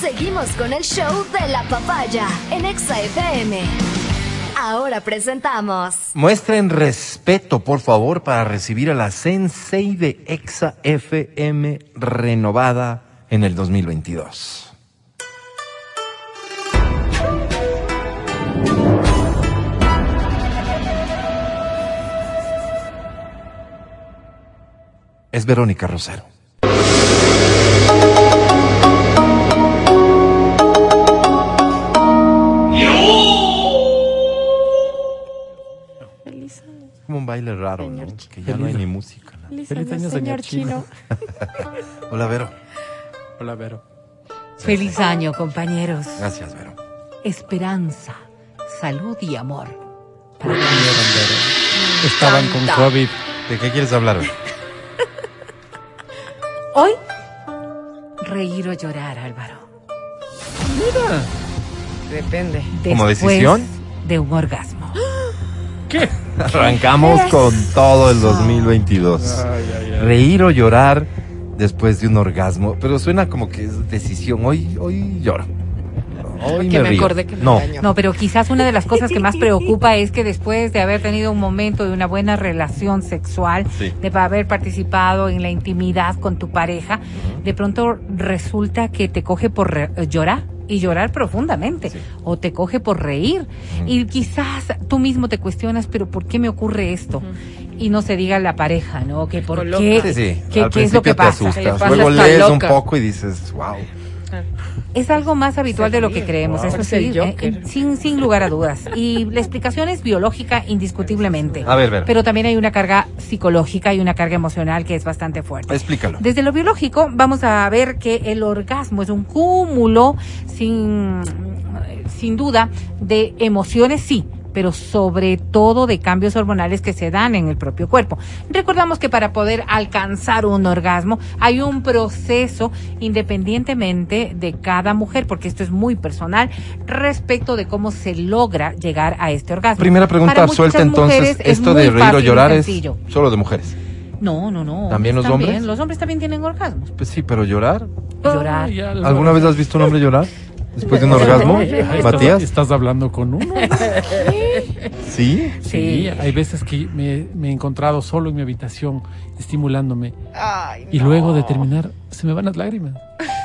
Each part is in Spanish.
Seguimos con el show de la papaya en Exa FM. Ahora presentamos. Muestren respeto, por favor, para recibir a la Sensei de Exa FM renovada en el 2022. Es Verónica Rosero. Un baile raro, ¿no? Señor Que ya no hay ni música. ¿no? Feliz, Feliz año, año, señor señor chino. Hola, Vero. Hola, Vero. Feliz año, compañeros. Gracias, Vero. Esperanza, salud y amor. ¿Por qué vinieron, Vero? Estaban con. COVID. ¿De qué quieres hablar? Vero? Hoy, reír o llorar, Álvaro. Depende. ¿Como Después decisión? De un orgasmo. ¿Qué? Arrancamos con todo el 2022. Ay, ay, ay. Reír o llorar después de un orgasmo. Pero suena como que es decisión. Hoy, hoy lloro. Hoy Que me río. acordé que me No. No, pero quizás una de las cosas que más preocupa es que después de haber tenido un momento de una buena relación sexual, Sí. de haber participado en la intimidad con tu pareja, de pronto resulta que te coge por eh, llorar y llorar profundamente Sí. o te coge por reír y quizás tú mismo te cuestionas, pero ¿por qué me ocurre esto? Y no se diga la pareja, ¿no? Que por qué, Sí, sí. qué- es lo que principio te pasa. ¿Qué le asustas. Luego lees un poco y dices, wow. Es algo más habitual de lo que creemos, Wow. eso sí, el Joker. eh, sin, sin lugar a dudas. Y la explicación es biológica indiscutiblemente. A ver, ver. Pero también hay una carga psicológica y una carga emocional que es bastante fuerte. Explícalo. Desde lo biológico vamos a ver que el orgasmo es un cúmulo sin, sin duda de emociones, sí, pero sobre todo de cambios hormonales que se dan en el propio cuerpo. Recordamos que para poder alcanzar un orgasmo hay un proceso independientemente de cada mujer, porque esto es muy personal respecto de cómo se logra llegar a este orgasmo. Primera pregunta Para muchas suelta entonces, esto de reír o llorar es solo de mujeres. No, no, no. ¿También los hombres? Los hombres también tienen orgasmos. Pues sí, pero llorar. Llorar. Ya, ¿Alguna vez has visto un hombre llorar? Después de un orgasmo, estás- Matías. Estás hablando con uno. Sí. Sí, hay veces que me, me he encontrado solo en mi habitación estimulándome Ay, y no. luego de terminar se me van las lágrimas.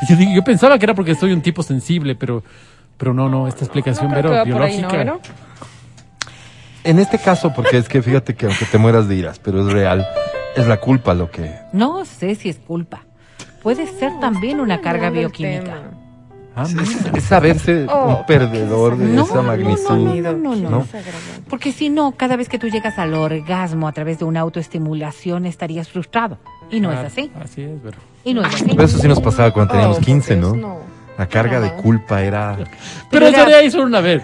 Y yo, digo- yo pensaba que era porque soy un tipo sensible, pero, pero no, no, esta explicación No ahí, ¿no, biológica. Vero? En este caso, porque es que fíjate que aunque te mueras de iras, pero es real, es la culpa lo que. No sé si es culpa. Puede ser también una carga Hablando del bioquímica. Ah, Es, es saberse Oh, un perdedor de No, esa magnitud. no, no, no, no. Porque si no, cada vez que tú llegas al orgasmo a través de una autoestimulación estarías frustrado. Y no es Ah, así. Así es, Vero. Y no es así. Pero eso sí nos pasaba cuando teníamos Oh, 15, por ¿no? Dios, La carga de culpa era. Pero era- eso de ahí solo una vez.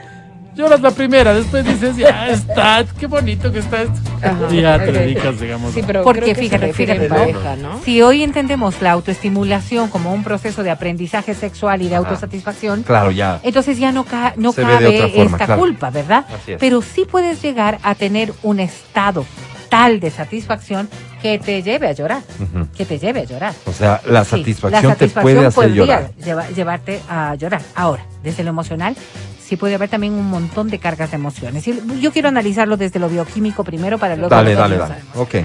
Lloras la primera, después dices, ya está, qué bonito que está esto. Ajá. Y ya te dedicas, digamos. Sí, pero Porque fíjate, fíjate, pareja, ¿no? Si hoy entendemos la autoestimulación como un proceso de aprendizaje sexual y de Ajá. autosatisfacción, Claro, ya. entonces ya no, ca- no Se cabe forma, esta claro. culpa, ¿verdad? Así es. Pero sí puedes llegar a tener un estado tal de satisfacción que te lleve a llorar, que te lleve a llorar. O sea, la Sí, satisfacción, la te puede hacer llorar. lleva- llevarte a llorar. Ahora, desde lo emocional, sí puede haber también un montón de cargas de emociones. Y yo quiero analizarlo desde lo bioquímico primero para luego... Dale, dale, dale. Ok.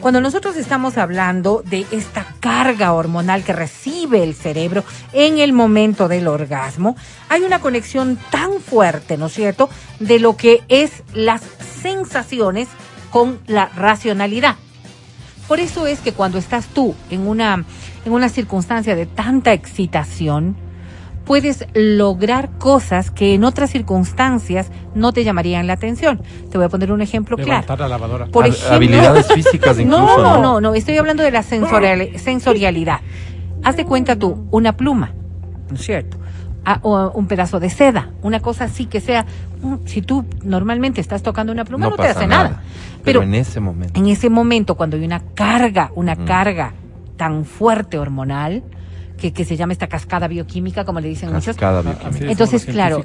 Cuando nosotros estamos hablando de esta carga hormonal que recibe el cerebro en el momento del orgasmo, hay una conexión tan fuerte, ¿no es cierto?, de lo que es las sensaciones con la racionalidad. Por eso es que cuando estás tú en una, en una circunstancia de tanta excitación, puedes lograr cosas que en otras circunstancias no te llamarían la atención. Te voy a poner un ejemplo claro. Levantar la lavadora. Por ejemplo, habilidades físicas incluso. no, no, ¿no? no, estoy hablando de la sensorial- sensorialidad. Haz de cuenta tú, una pluma, ¿no es cierto? Ah, o un pedazo de seda, una cosa así que sea, mm, si tú normalmente estás tocando una pluma no, te hace nada. Pero, Pero en ese momento. en ese momento, cuando hay una carga, una Ujú. carga tan fuerte hormonal, que, que se llama esta cascada bioquímica, como le dicen muchos, Cascada Ah, bioquímica. Entonces, claro,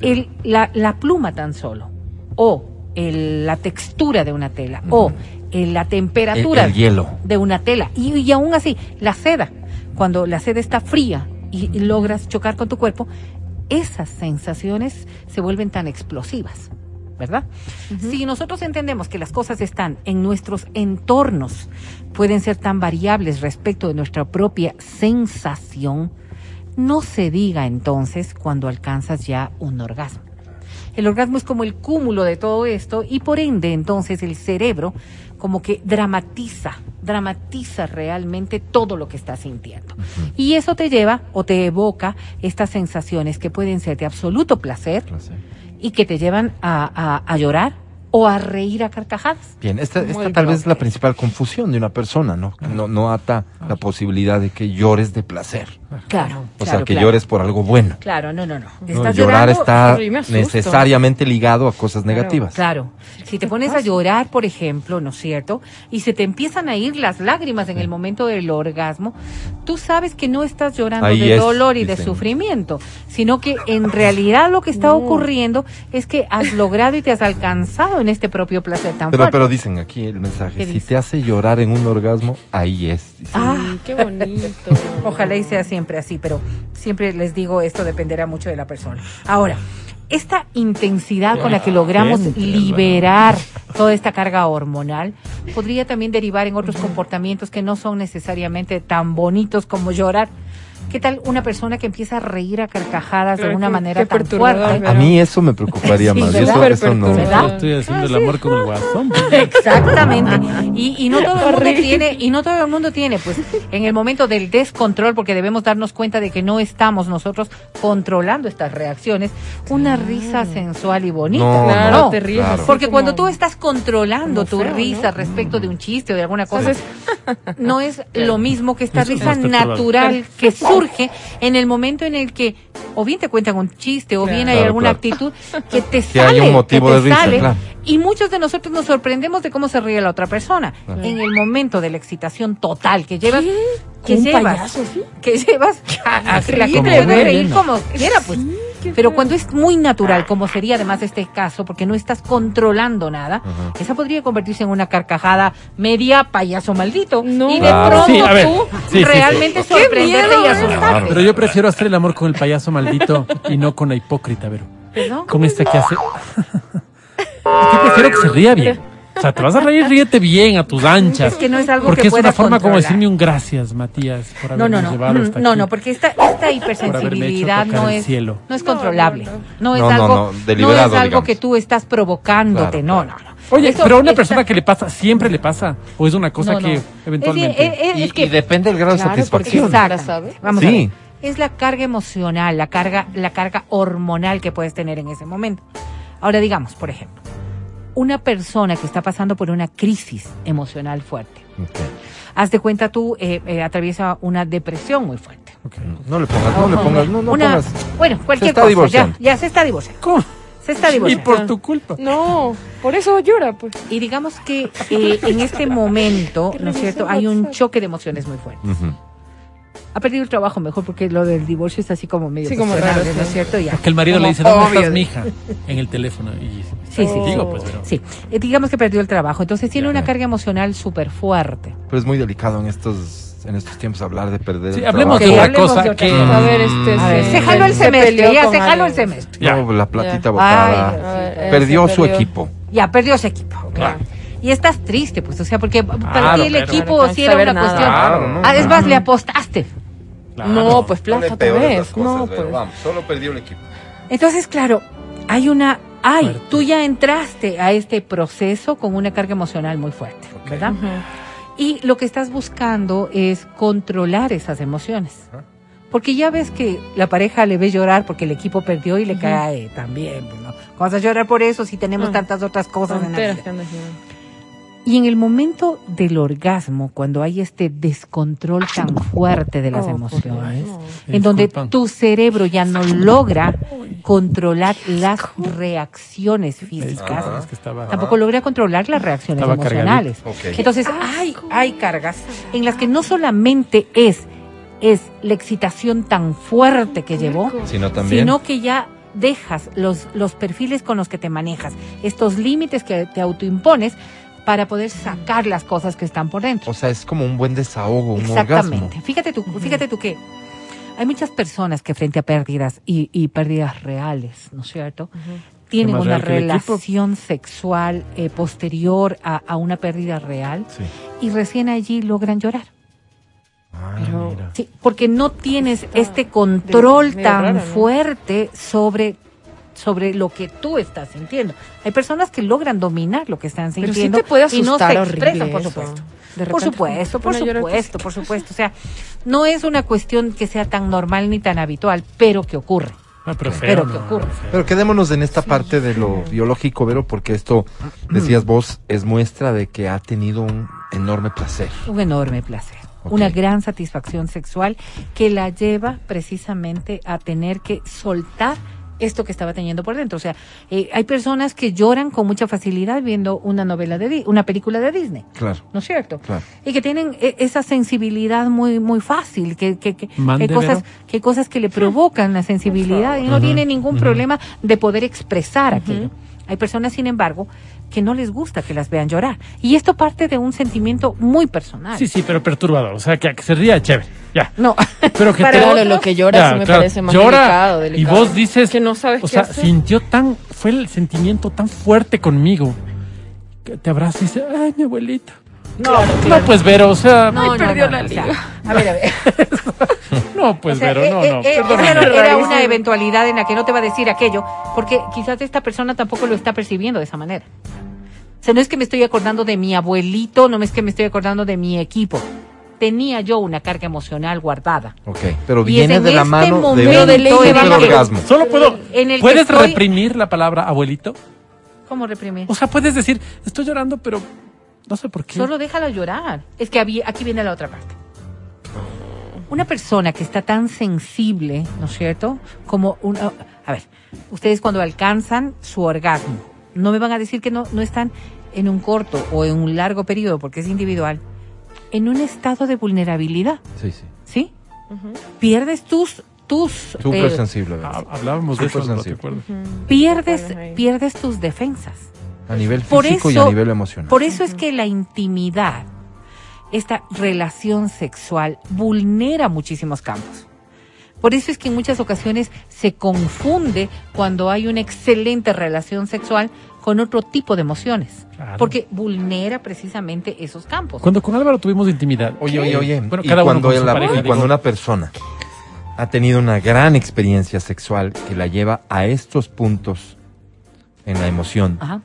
el- la, la pluma tan solo, o el- la textura de una tela, o el- la temperatura El- el hielo. de una tela, y, y aún así, la seda, cuando la seda está fría y, y logras chocar con tu cuerpo, esas sensaciones se vuelven tan explosivas. ¿Verdad? Si nosotros entendemos que las cosas están en nuestros entornos, pueden ser tan variables respecto de nuestra propia sensación, no se diga entonces cuando alcanzas ya un orgasmo. El orgasmo es como el cúmulo de todo esto y por ende entonces el cerebro como que dramatiza, dramatiza realmente todo lo que estás sintiendo. Y eso te lleva o te evoca estas sensaciones que pueden ser de absoluto placer y que te llevan a, a- a llorar o a reír a carcajadas. Bien, esta, esta tal vez es la principal confusión de una persona, ¿no? Que No, no ata la posibilidad de que llores de placer. Claro. O sea, que claro. llores por algo bueno. Claro, no, no, no. ¿no? Llorar está necesariamente ligado a cosas negativas. Claro, si te pones a llorar, por ejemplo, ¿no es cierto? Y se te empiezan a ir las lágrimas en el momento del orgasmo, tú sabes que no estás llorando Ahí de es, dolor y de dicen. sufrimiento, sino que en realidad lo que está ocurriendo es que has logrado y te has alcanzado en este propio placer tan Pero, fuerte. pero dicen aquí el mensaje, ¿Qué si dice? te hace llorar en un orgasmo, ahí es. Dice. Ah, qué bonito. Ojalá y sea siempre así, pero siempre les digo, esto dependerá mucho de la persona. Ahora, esta intensidad con la que logramos liberar toda esta carga hormonal podría también derivar en otros comportamientos que no son necesariamente tan bonitos como llorar. ¿Qué tal una persona que empieza a reír a carcajadas de una qué- manera qué tan fuerte? A mí eso me preocuparía Sí, más. ¿verdad? eso, eso no. ¿verdad? Yo estoy haciendo el amor con el guasón. Exactamente. Y, y no todo el mundo tiene, y no todo el mundo tiene, pues, en el momento del descontrol, porque debemos darnos cuenta de que no estamos nosotros controlando estas reacciones, una risa sensual y bonita. No, Claro, No, te ríes claro. Porque como- cuando tú estás controlando tu feo, risa ¿no? respecto de un chiste o de alguna cosa, Entonces, no es lo mismo que esta risa natural que surge en el momento en el que o bien te cuentan un chiste o bien hay alguna claro. actitud que te Que sale, un motivo que te de risa, sale, claro. y muchos de nosotros nos sorprendemos de cómo se ríe la otra persona Claro. en el momento de la excitación total que llevas que ¿Un llevas payaso, sí? que llevas a, a que la gente puede reír como quiera pues pero cuando es muy natural, como sería además este caso, porque no estás controlando nada, esa podría convertirse en una carcajada media payaso maldito. No. Y de Claro. pronto Sí, a ver, tú sí, realmente sí. sorprenderte y asustarte. Pero yo prefiero hacer el amor con el payaso maldito y no con la hipócrita, pero ¿Perdón? con esta que hace. Es que prefiero que se ría bien. O sea, te vas a reír, ríete bien a tus anchas. Es que no es algo Porque que es una forma como decirme un gracias, Matías, por No, haberme no, no. llevado hasta No, aquí. no, porque esta, esta hipersensibilidad no es, cielo. no es No, controlable. no, No, no. es No, no, algo, no, no es algo digamos. que tú estás provocándote. Claro, no, claro. no, no. Oye, Eso pero a una está- persona que le pasa, siempre le pasa. O es una cosa No, no. que eventualmente. es- es- Y, es que y depende del grado Claro, de satisfacción. Exacto. Exacto. ¿sabe? Vamos a Sí. ver. Es la carga emocional, la carga, la carga hormonal que puedes tener en ese momento. Ahora digamos, por ejemplo, una persona que está pasando por una crisis emocional fuerte. Ok. Haz de cuenta tú eh, eh, atraviesa una depresión muy fuerte. Ok. No le pongas, no le pongas, no, no una- pongas. Bueno, cualquier está cosa. Ya, se está divorciando. ¿Cómo? Se está Y divorciando. por tu culpa. No, por eso llora, pues. Y digamos que eh, en este momento, ¿no es cierto? Hay un choque de emociones muy fuerte. Ujú. Ha perdido el trabajo mejor porque lo del divorcio es así como medio Sí, como raro, ¿no es cierto? Ya. Porque el marido Como le dice, ¿dónde obvio. estás, mija? En el teléfono. Y Sí, sí, sí. digo, pues, pero. Sí, Eh, digamos que perdió el trabajo. Entonces tiene Ya. una carga emocional súper fuerte. Pero es muy delicado en estos, en estos tiempos hablar de perder Sí, el hablemos de otra cosa de otra que. cosa. A ver, este. A ver, sí, se jaló el se semestre, ya se jaló el semestre. Ya. No, la platita Ya. botada. Ay, ver, eh, perdió su perdió. equipo. Ya, perdió ese equipo. Claro. Y estás triste, pues, o sea, porque para Claro, ti el pero- equipo Claro, sí era una nada. cuestión. Claro, no, Ah, es no. más, le apostaste. Claro. No, pues plata vez. las cosas, No, pues. vamos, solo perdió el equipo. Entonces, claro, hay una. Ay, Fuerte. tú ya entraste a este proceso con una carga emocional muy fuerte. ¿verdad? Y lo que estás buscando es controlar esas emociones. Porque ya ves que la pareja le ve llorar porque el equipo perdió y le cae también. Pues, ¿no? ¿Cómo vas a llorar por eso si tenemos Ah. tantas otras cosas en la vida? Y en el momento del orgasmo, cuando hay este descontrol tan fuerte de las Oh, emociones, en donde Disculpan. tu cerebro ya no logra controlar las reacciones físicas, Ajá. Es que estaba. tampoco logra controlar las reacciones Estaba emocionales. Entonces, hay, hay cargas en las que no solamente es, es la excitación tan fuerte que llevó, Sino también. sino que ya dejas los, los perfiles con los que te manejas, estos límites que te autoimpones para poder sacar las cosas que están por dentro. O sea, es como un buen desahogo, un Exactamente. orgasmo. Fíjate tú, fíjate tú que hay muchas personas que frente a pérdidas y, y pérdidas reales, ¿no es cierto? Tienen una relación sexual eh, posterior a, a una pérdida real Sí. y recién allí logran llorar. Ay, Pero- mira. Sí, porque no tienes este control tan fuerte sobre sobre lo que tú estás sintiendo. Hay personas que logran dominar lo que están Pero sí sintiendo te puede y no se expresan, por supuesto. De Por supuesto, por supuesto, por supuesto. O sea, no es una cuestión que sea tan normal ni tan habitual, pero que ocurre. Ah, pero feo, Pero no, que ocurre. feo. Pero quedémonos en esta parte de lo biológico, Vero, porque esto, decías vos, es muestra de que ha tenido un enorme placer. Un enorme placer. Una gran satisfacción sexual que la lleva precisamente a tener que soltar esto que estaba teniendo por dentro. O sea, eh, hay personas que lloran con mucha facilidad viendo una novela de Di- una película de Disney. Claro, ¿No es cierto? claro. Y que tienen eh, esa sensibilidad muy muy fácil, que, que, que, hay cosas, Vero. que hay cosas que le provocan la sensibilidad y no Ujú, tiene ningún problema de poder expresar aquello. Hay personas, sin embargo, que no les gusta que las vean llorar. Y esto parte de un sentimiento muy personal. Sí, sí, pero perturbador. O sea, que, que se ría, chévere. Ya. No, Pero que Para te- Claro, otros- lo que llora Ya, sí me claro, parece más llora delicado, delicado. Y vos dices, que no sabes o qué sea, hacer. sintió tan, fue el sentimiento tan fuerte conmigo que te abraza y dice, ay, mi abuelita. No, No, pues, Vero, o sea, no, no, no, perdió no, la o sea, liga. a ver, a ver. pues, O sea, Vero, eh, no, eh, no. eh, perdóname. era, una eventualidad en la que no te va a decir aquello, porque quizás esta persona tampoco lo está percibiendo de esa manera. O sea, no es que me estoy acordando de mi abuelito, no es que me estoy acordando de mi equipo. Tenía yo una carga emocional guardada. Ok, pero viene en de la este mano de un de orgasmo. Solo puedo. En el ¿Puedes estoy- reprimir la palabra abuelito? ¿Cómo reprimir? O sea, puedes decir, estoy llorando, pero no sé por qué. Solo déjala llorar. Es que había- aquí viene la otra parte. Una persona que está tan sensible, ¿no es cierto? Como una... A ver, ustedes cuando alcanzan su orgasmo, no me van a decir que no, no están en un corto o en un largo periodo, porque es individual, en un estado de vulnerabilidad, Sí, sí. ¿sí? Pierdes tus... tus Súper eh, sensible, hablábamos de eso, Súper ¿no te sensible. acuerdas? pierdes, pierdes tus defensas. A nivel Por físico y eso- a nivel emocional. Por eso es que la intimidad, esta relación sexual, vulnera muchísimos campos. Por eso es que en muchas ocasiones se confunde cuando hay una excelente relación sexual con otro tipo de emociones. Claro. Porque vulnera precisamente esos campos. Cuando con Álvaro tuvimos intimidad. Oye, oye, oye. Bueno, y cada cuando, la- pareja, y cuando una persona ha tenido una gran experiencia sexual que la lleva a estos puntos en la emoción, Ajá,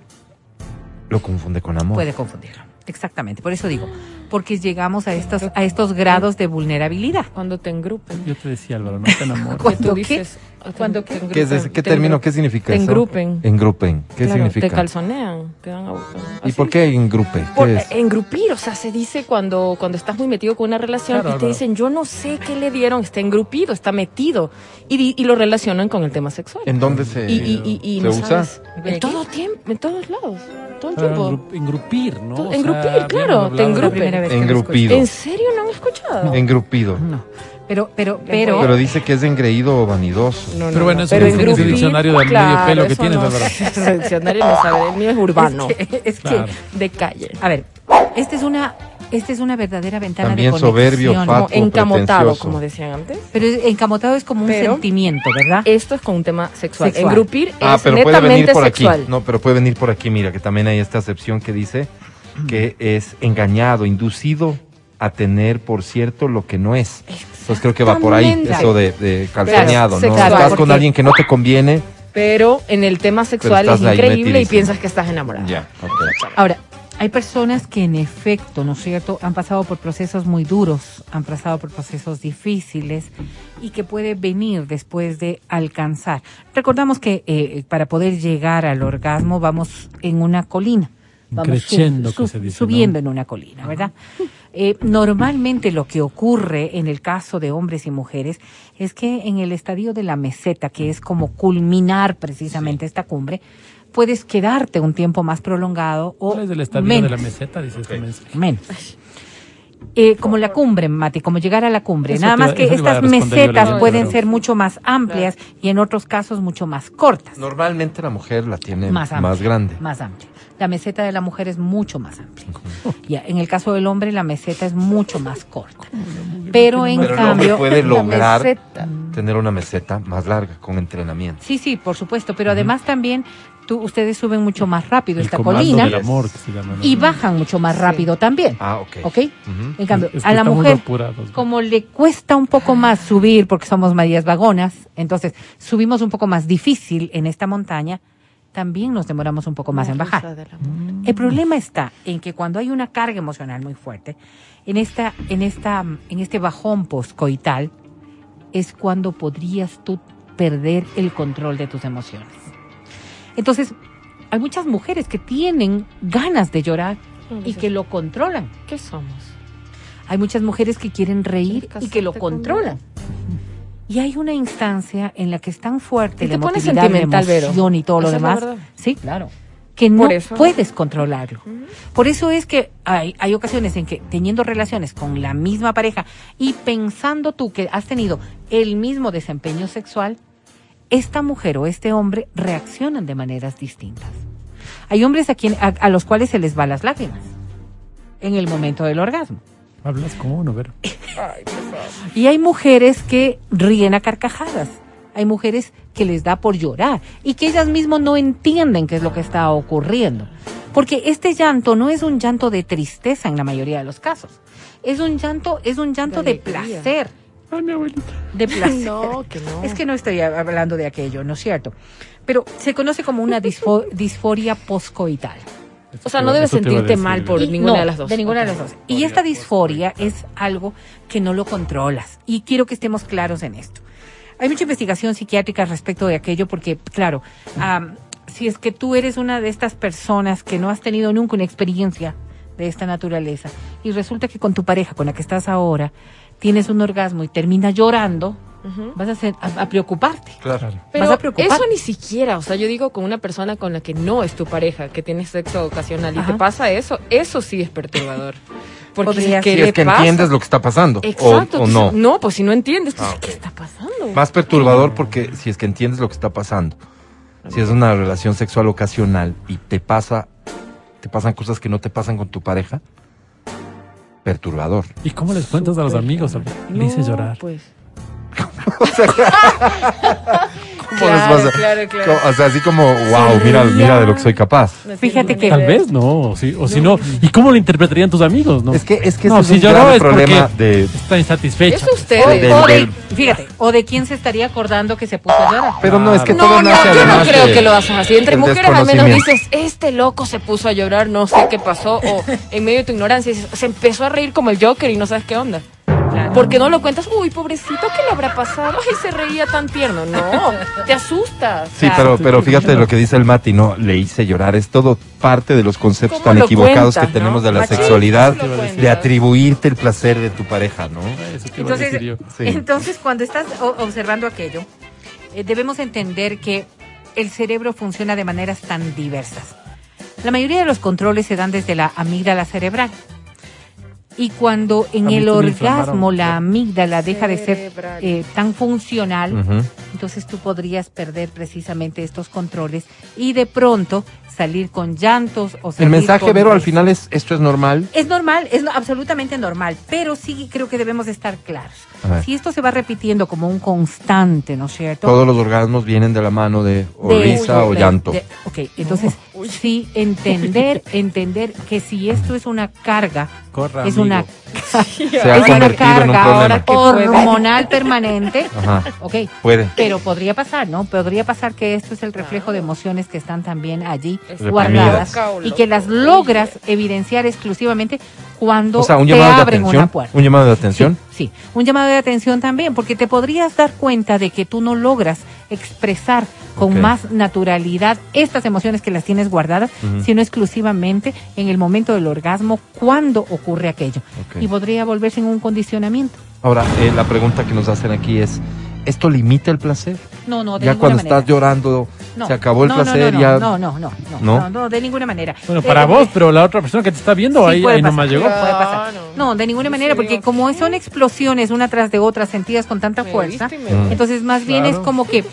lo confunde con amor. puede confundirlo. Exactamente. Por eso digo, porque llegamos a estos, a estos grados de vulnerabilidad. Cuando te engrupen. Yo te decía, Álvaro, no te enamores. ¿Cuándo qué? dices, te- ¿Cuándo te qué? ¿Qué, es ese- engrupen, qué te término? ¿Qué significa Te eso? engrupen. Engrupen. ¿Qué Claro, significa? Te calzonean, te dan agua. ¿Y por qué engrupe? ¿Qué Por- es? engrupir, o sea, se dice cuando, cuando estás muy metido con una relación Claro, y te dicen, yo no sé qué le dieron, está engrupido, está metido. Y, y lo relacionan con el tema sexual. ¿En dónde se, y y, y, y se no usa? En todo tiempo, en todos lados, todo el tiempo. engru- engrupir, ¿no? O sea, engrupir, habíamos claro, te engrupen. Vez Engrupido. ¿En serio no han escuchado? Engrupido. No. Pero, pero, pero, Pero dice que es engreído o vanidoso. No, no, Pero bueno, no, eso pero ese engrupir, diccionario del medio claro, pelo que tienes, no Álvaro. ese diccionario no sabe, el mío es urbano, es que, es de calle. a ver, esta es una, esta es una verdadera ventana También de conexión. soberbio, Como fatuo, encamotado, como decían antes. Pero es- encamotado es como un Pero- sentimiento, ¿verdad? Esto es con un tema sexual. Sexual. Engrupir Ah, es pero puede venir por sexual. aquí. No, pero puede venir por aquí. Mira, que también hay esta acepción que dice que es engañado, inducido a tener, por cierto, lo que no es. Entonces creo que va por ahí, eso de, de calzoneado, ¿no? sexual, Estás con alguien que no te conviene. Pero en el tema sexual es increíble y piensas que estás enamorado. Ya, ok. Ahora, hay personas que en efecto, ¿no es cierto?, han pasado por procesos muy duros, han pasado por procesos difíciles y que puede venir después de alcanzar. Recordamos que eh, para poder llegar al orgasmo vamos en una colina. Vamos que se dice, subiendo ¿no? en una colina, ¿verdad? Eh, normalmente lo que ocurre en el caso de hombres y mujeres es que en el estadio de la meseta, que es como culminar precisamente esta cumbre, puedes quedarte un tiempo más prolongado o ¿Cuál es el estadio menos. de la meseta? Dice este mensaje. menos. Eh, como la cumbre, Mati, como llegar a la cumbre. Eso Nada te más que estas yo mesetas pueden ser mucho más amplias y en otros casos mucho más cortas. Normalmente la mujer la tiene Más grande. Más amplia. La meseta de la mujer es mucho más amplia. Ya, en el caso del hombre, la meseta es mucho más corta. Pero en Pero cambio. puede la meseta. Tener una meseta más larga con entrenamiento. Sí, sí, por supuesto. Pero además también tú, ustedes suben mucho más rápido El esta colina del amor que se llama. ¿no? y bajan mucho más rápido también. Ah, ok. ¿Ok? Ujú. En cambio, Es que a la mujer, apurados. como le cuesta un poco más subir porque somos medias vagonas, entonces subimos un poco más difícil en esta montaña, también nos demoramos un poco más en bajar. El problema está en que cuando hay una carga emocional muy fuerte, en esta, en esta, en este bajón poscoital, es cuando podrías tú perder el control de tus emociones. Entonces, hay muchas mujeres que tienen ganas de llorar y que lo controlan. ¿Qué somos? Hay muchas mujeres que quieren reír y que lo controlan. Y hay una instancia en la que es tan fuerte Y la emotividad, la Vero. emoción y todo lo demás. Sí, claro. Que no puedes controlarlo. Por eso es que hay, hay ocasiones en que teniendo relaciones con la misma pareja y pensando tú que has tenido el mismo desempeño sexual, esta mujer o este hombre reaccionan de maneras distintas. Hay hombres a, quien, a, a los cuales se les va las lágrimas en el momento del orgasmo. Hablas como uno, Vero. Y hay mujeres que ríen a carcajadas. Hay mujeres que les da por llorar y que ellas mismas no entienden qué es lo que está ocurriendo. Porque este llanto no es un llanto de tristeza en la mayoría de los casos. Es un llanto, es un llanto de, placer. Ay, mi abuelita. De placer. No, que no. Es que no estoy hablando de aquello, ¿no es cierto? Pero se conoce como una disfo- disforia poscoital. O sea, no debes sentirte mal por Y ninguna no, de las dos. De ninguna de las dos. Y esta disforia es algo que no lo controlas. Y quiero que estemos claros en esto. Hay mucha investigación psiquiátrica respecto de aquello porque, claro, am, si es que tú eres una de estas personas que no has tenido nunca una experiencia de esta naturaleza y resulta que con tu pareja con la que estás ahora tienes un orgasmo y termina llorando, vas a, hacer- a- a preocuparte. Claro. Pero vas a preocupar. eso ni siquiera, o sea, yo digo con una persona con la que no es tu pareja, que tienes sexo ocasional y te pasa eso, eso sí es perturbador. Porque Podría ¿qué ser. Si es que pasa? entiendes lo que está pasando. o- Exacto. o, entonces, no. No, pues si no entiendes, pues, Ah. ¿qué está pasando? Más perturbador porque si es que entiendes lo que está pasando. Si es una relación sexual ocasional y te pasa, te pasan cosas que no te pasan con tu pareja, perturbador. ¿Y cómo les cuentas a los amigos? Alberto? Le hice No, llorar. Pues. ¿Cómo les Claro, pasa? claro, claro. O sea, así como, wow, mira, mira de lo que soy capaz. No Fíjate que-. Tal vez no, o si, o si no. ¿Y cómo lo interpretarían tus amigos? No, Es que, es que no, si es un grave es problema de... está insatisfecha. Eso ustedes. O, Del- o de, fíjate, o de quién se estaría acordando que se puso a llorar. Pero no, es que No, todo no, nace yo no creo de- que lo hacen así. Entre mujeres al menos dices, este loco se puso a llorar, no sé qué pasó, o en medio de tu ignorancia dices, se empezó a reír como el Joker y no sabes qué onda. Porque no lo cuentas, uy, pobrecito, ¿qué le habrá pasado? Ay, se reía tan tierno. No, te asustas. Sí, pero, pero fíjate lo que dice el Mati, no, le hice llorar. Es todo parte de los conceptos ¿Cómo tan lo equivocados cuentas, que tenemos no? de la Machín, sexualidad, de atribuirte el placer de tu pareja, ¿no? Eso te iba a Entonces, decir yo. Sí. entonces cuando estás observando aquello, eh, debemos entender que el cerebro funciona de maneras tan diversas. La mayoría de los controles se dan desde la amígdala cerebral. Y cuando en el orgasmo la amígdala deja de ser eh, tan funcional, entonces tú podrías perder precisamente estos controles y de pronto salir con llantos o El salir mensaje, con Vero, al final es, esto es normal. Es normal, es no- absolutamente normal, pero sí creo que debemos estar claros. Si esto se va repitiendo como un constante, ¿no es cierto? Todos los orgasmos vienen de la mano de o De- risa o de- llanto. de- ok, entonces sí entender, entender que si esto es una carga, Corra, es amigo. una, Se ha es una convertido en un carga hormonal permanente, Ajá, ok, puede. pero podría pasar, ¿no? Podría pasar que esto es el reflejo de emociones que están también allí Reprimidas. guardadas y que las logras evidenciar exclusivamente cuando O sea, un te llamado de abren una puerta. Un llamado de atención. Sí, sí, un llamado de atención también, porque te podrías dar cuenta de que tú no logras expresar con más naturalidad estas emociones que las tienes guardadas, sino exclusivamente en el momento del orgasmo, cuando ocurre aquello. Y podría volverse en un condicionamiento. Ahora, eh, la pregunta que nos hacen aquí es, ¿esto limita el placer? No, no, de Ya cuando manera. estás llorando, No, se acabó el no, no, placer, no, ya... No, no, no, no, ¿No? no, no, de ninguna manera. Bueno, para eh, vos, pero la otra persona que te está viendo, sí ahí, ahí nomás llegó. puede pasar. No, de ninguna manera, porque como son explosiones una tras de otra sentidas con tanta Me fuerza, entonces más bien es como que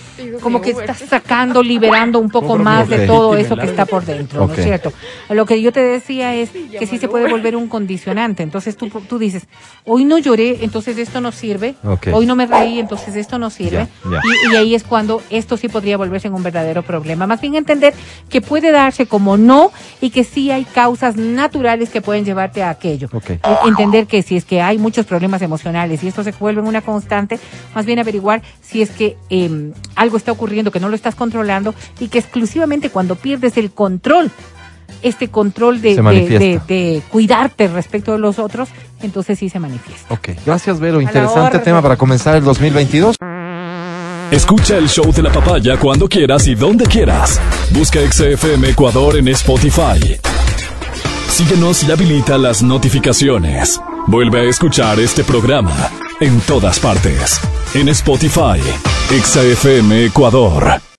como que estás sacando, liberando un poco más de todo eso que está por dentro, ¿no es cierto? Lo que yo te decía es que sí se puede volver un condicionante. Entonces tú, tú dices, hoy no lloré, entonces esto no sirve. Ok. Hoy no me reí, entonces esto no sirve. Ya, ya. Y, y ahí es cuando esto sí podría volverse en un verdadero problema. Más bien entender que puede darse como no y que sí hay causas naturales que pueden llevarte a aquello. Ok. Entender que si es que hay muchos problemas emocionales y esto se vuelve una constante, más bien averiguar si es que eh, algo está ocurriendo que no lo estás controlando y que exclusivamente cuando pierdes el control, este control de, Se de- manifiesta. de- de cuidarte respecto de los otros, entonces sí se manifiesta. Ok, gracias Vero. Interesante tema para comenzar el 2022. Escucha el show de la papaya cuando quieras y donde quieras. Busca XFM Ecuador en Spotify. Síguenos y habilita las notificaciones. Vuelve a escuchar este programa en todas partes. En Spotify, XFM Ecuador.